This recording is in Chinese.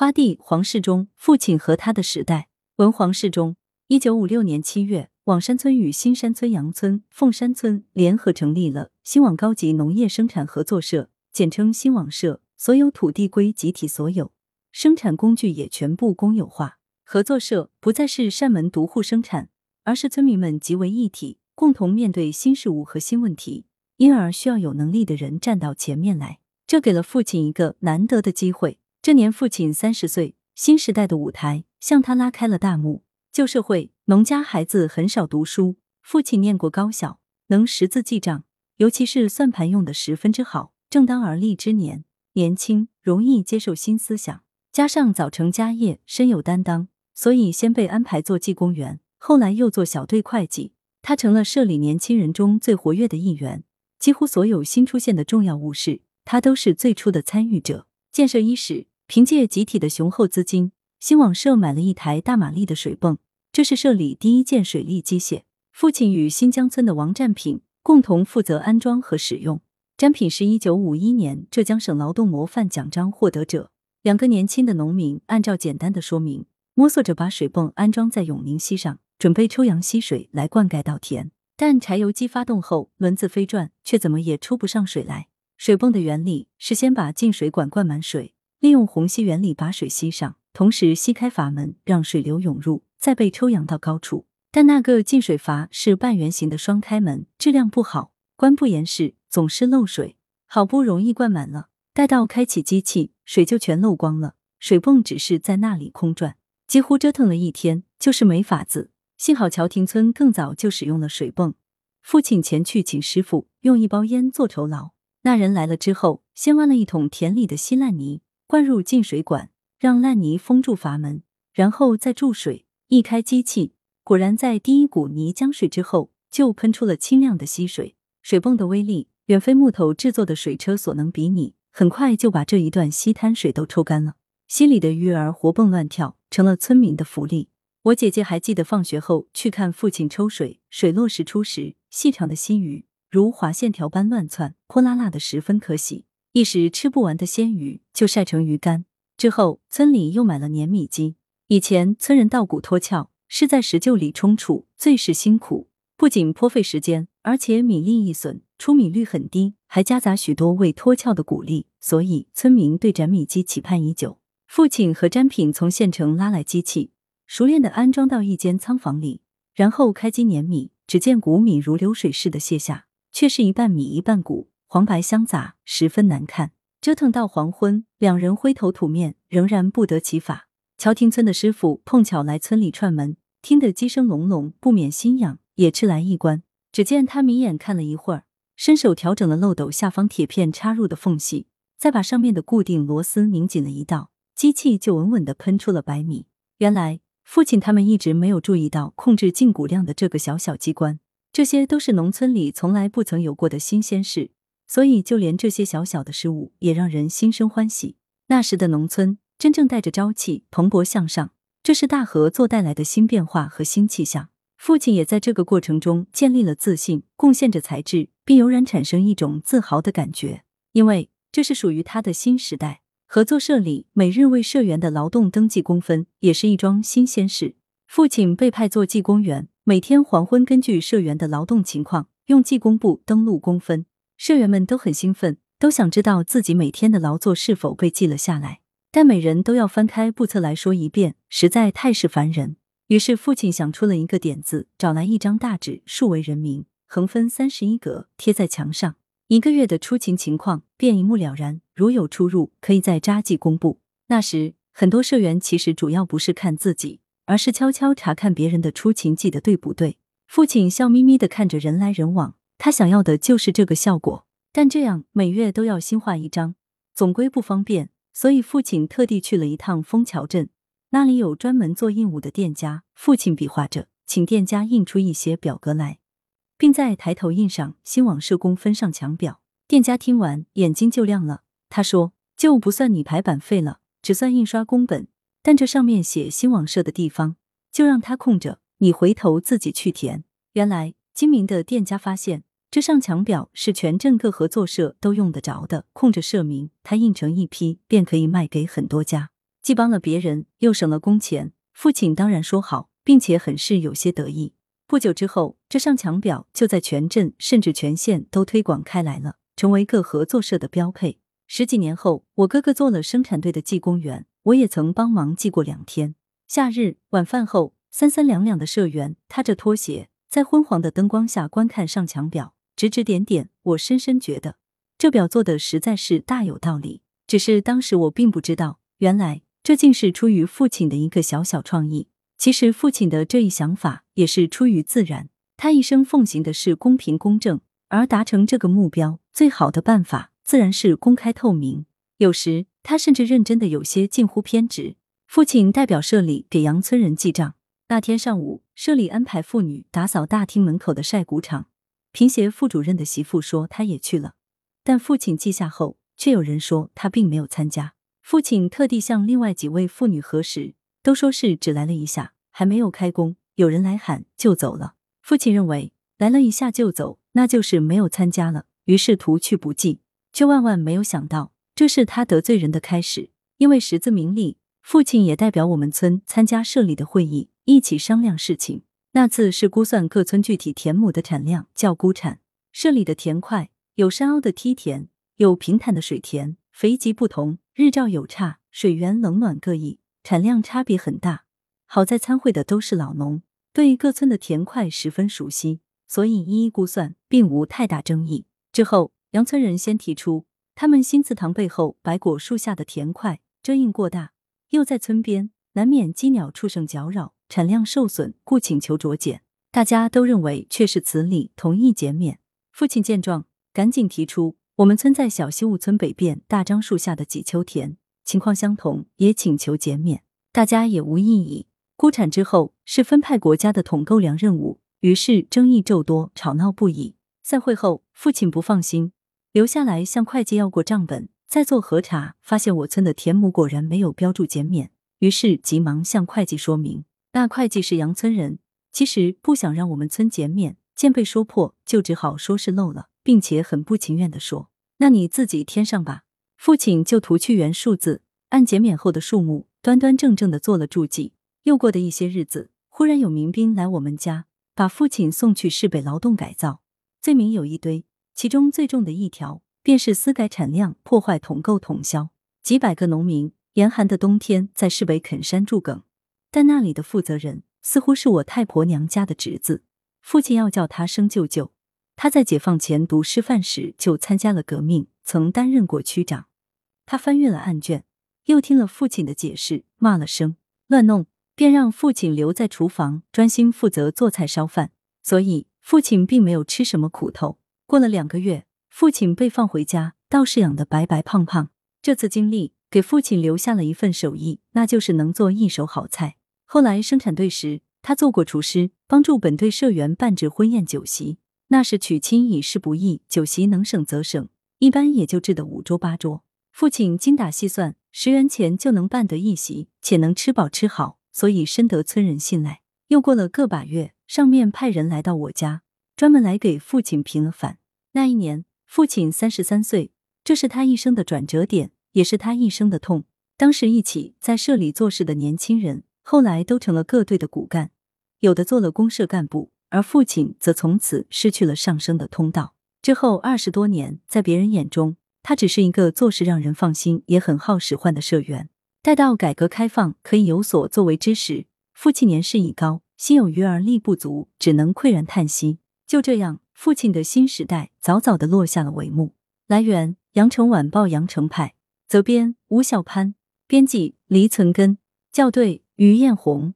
花帝黄世忠，父亲和他的时代。文黄世忠，一九五六年七月，网山村与新山村杨村、凤山村联合成立了新网高级农业生产合作社，简称新网社。所有土地归集体所有，生产工具也全部公有化。合作社不再是扇门独户生产，而是村民们集为一体，共同面对新事物和新问题。因而需要有能力的人站到前面来。这给了父亲一个难得的机会。这年父亲三十岁，新时代的舞台向他拉开了大幕。旧社会农家孩子很少读书，父亲念过高小，能识字记账，尤其是算盘用的十分之好。正当而立之年，年轻容易接受新思想，加上早成家业，深有担当，所以先被安排做技工员，后来又做小队会计。他成了社里年轻人中最活跃的一员，几乎所有新出现的重要物事。他都是最初的参与者。建设伊始，凭借集体的雄厚资金，新网社买了一台大马力的水泵，这是社里第一件水利机械。父亲与新疆村的王占品共同负责安装和使用。占品是一九五一年浙江省劳动模范奖章获得者。两个年轻的农民按照简单的说明，摸索着把水泵安装在永宁溪上，准备抽羊溪水来灌溉稻田。但柴油机发动后，轮子飞转，却怎么也抽不上水来。水泵的原理是先把进水管灌满水，利用虹吸原理把水吸上，同时吸开阀门让水流涌入，再被抽扬到高处。但那个进水阀是半圆形的双开门，质量不好，关不严实，总是漏水。好不容易灌满了，待到开启机器，水就全漏光了。水泵只是在那里空转，几乎折腾了一天，就是没法子。幸好乔亭村更早就使用了水泵，父亲前去请师傅，用一包烟做酬劳。那人来了之后，先挖了一桶田里的稀烂泥，灌入进水管，让烂泥封住阀门，然后再注水。一开机器，果然在第一股泥浆水之后，就喷出了清亮的溪水。水泵的威力远非木头制作的水车所能比拟，很快就把这一段溪滩水都抽干了。溪里的鱼儿活蹦乱跳，成了村民的福利。我姐姐还记得放学后去看父亲抽水，水落石出时，细长的溪鱼。如划线条般乱窜，泼辣辣的，十分可喜。一时吃不完的鲜鱼就晒成鱼干。之后，村里又买了碾米机。以前村人稻谷脱壳是在石臼里冲杵，最是辛苦，不仅颇费时间，而且米粒易损，出米率很低，还夹杂许多未脱壳的谷粒，所以村民对斩米机期盼已久。父亲和詹品从县城拉来机器，熟练的安装到一间仓房里，然后开机碾米。只见谷米如流水似的泻下。却是一半米一半谷，黄白相杂，十分难看。折腾到黄昏，两人灰头土面，仍然不得其法。乔亭村的师傅碰巧来村里串门，听得鸡声隆隆，不免心痒，也吃来一关。只见他眯眼看了一会儿，伸手调整了漏斗下方铁片插入的缝隙，再把上面的固定螺丝拧紧了一道，机器就稳稳的喷出了白米。原来父亲他们一直没有注意到控制进谷量的这个小小机关。这些都是农村里从来不曾有过的新鲜事，所以就连这些小小的事物也让人心生欢喜。那时的农村真正带着朝气，蓬勃向上，这是大合作带来的新变化和新气象。父亲也在这个过程中建立了自信，贡献着才智，并油然产生一种自豪的感觉，因为这是属于他的新时代。合作社里每日为社员的劳动登记工分，也是一桩新鲜事。父亲被派做技工员。每天黄昏，根据社员的劳动情况，用技工部登录工分。社员们都很兴奋，都想知道自己每天的劳作是否被记了下来。但每人都要翻开簿册来说一遍，实在太是烦人。于是父亲想出了一个点子，找来一张大纸，数为人名，横分三十一格，贴在墙上。一个月的出勤情况便一目了然。如有出入，可以在札记公布。那时，很多社员其实主要不是看自己。而是悄悄查看别人的出勤记得对不对？父亲笑眯眯的看着人来人往，他想要的就是这个效果。但这样每月都要新画一张，总归不方便，所以父亲特地去了一趟枫桥镇，那里有专门做印务的店家。父亲比划着，请店家印出一些表格来，并在抬头印上新网社工分上墙表。店家听完，眼睛就亮了。他说：“就不算你排版费了，只算印刷工本。”但这上面写新网社的地方，就让它空着，你回头自己去填。原来精明的店家发现，这上墙表是全镇各合作社都用得着的，空着社名，他印成一批，便可以卖给很多家。既帮了别人，又省了工钱，父亲当然说好，并且很是有些得意。不久之后，这上墙表就在全镇甚至全县都推广开来了，成为各合作社的标配。十几年后，我哥哥做了生产队的技工员，我也曾帮忙记过两天。夏日晚饭后，三三两两的社员踏着拖鞋，在昏黄的灯光下观看上墙表，指指点点。我深深觉得，这表做的实在是大有道理。只是当时我并不知道，原来这竟是出于父亲的一个小小创意。其实父亲的这一想法也是出于自然，他一生奉行的是公平公正，而达成这个目标最好的办法自然是公开透明。有时他甚至认真的有些近乎偏执。父亲代表社里给杨村人记账。那天上午，社里安排妇女打扫大厅门口的晒谷场。贫协副主任的媳妇说她也去了，但父亲记下后，却有人说她并没有参加。父亲特地向另外几位妇女核实。都说是只来了一下，还没有开工，有人来喊就走了。父亲认为来了一下就走，那就是没有参加了，于是图去不计，却万万没有想到这是他得罪人的开始。因为识字明利，父亲也代表我们村参加社里的会议，一起商量事情。那次是估算各村具体田亩的产量，叫估产。社里的田块有山凹的梯田，有平坦的水田，肥瘠不同，日照有差，水源冷暖各异。产量差别很大，好在参会的都是老农，对各村的田块十分熟悉，所以一一估算，并无太大争议。之后，杨村人先提出，他们新祠堂背后白果树下的田块遮荫过大，又在村边，难免鸡鸟畜生搅扰，产量受损，故请求酌减。大家都认为确是此理，同意减免。父亲见状，赶紧提出，我们村在小西坞村北边大樟树下的几丘田。情况相同，也请求减免，大家也无异议。估产之后是分派国家的统购粮任务，于是争议骤多，吵闹不已。散会后，父亲不放心，留下来向会计要过账本，再做核查，发现我村的田亩果然没有标注减免，于是急忙向会计说明。那会计是杨村人，其实不想让我们村减免，见被说破，就只好说是漏了，并且很不情愿的说：“那你自己添上吧。”父亲就涂去原数字，按减免后的数目端端正正的做了注记。又过的一些日子，忽然有民兵来我们家，把父亲送去市北劳动改造，罪名有一堆，其中最重的一条便是私改产量，破坏统购统销。几百个农民严寒的冬天在市北垦山筑埂，但那里的负责人似乎是我太婆娘家的侄子，父亲要叫他生舅舅。他在解放前读师范时就参加了革命，曾担任过区长。他翻阅了案卷，又听了父亲的解释，骂了声乱弄，便让父亲留在厨房，专心负责做菜烧饭。所以父亲并没有吃什么苦头。过了两个月，父亲被放回家，倒是养得白白胖胖。这次经历给父亲留下了一份手艺，那就是能做一手好菜。后来生产队时，他做过厨师，帮助本队社员办制婚宴酒席。那时娶亲已是不易，酒席能省则省，一般也就制得五桌八桌。父亲精打细算，十元钱就能办得一席，且能吃饱吃好，所以深得村人信赖。又过了个把月，上面派人来到我家，专门来给父亲平了反。那一年，父亲三十三岁，这是他一生的转折点，也是他一生的痛。当时一起在社里做事的年轻人，后来都成了各队的骨干，有的做了公社干部，而父亲则从此失去了上升的通道。之后二十多年，在别人眼中。他只是一个做事让人放心，也很好使唤的社员。待到改革开放可以有所作为之时，父亲年事已高，心有余而力不足，只能喟然叹息。就这样，父亲的新时代早早的落下了帷幕。来源：羊城晚报羊城派，责编：吴小潘，编辑：黎存根，校对：于艳红。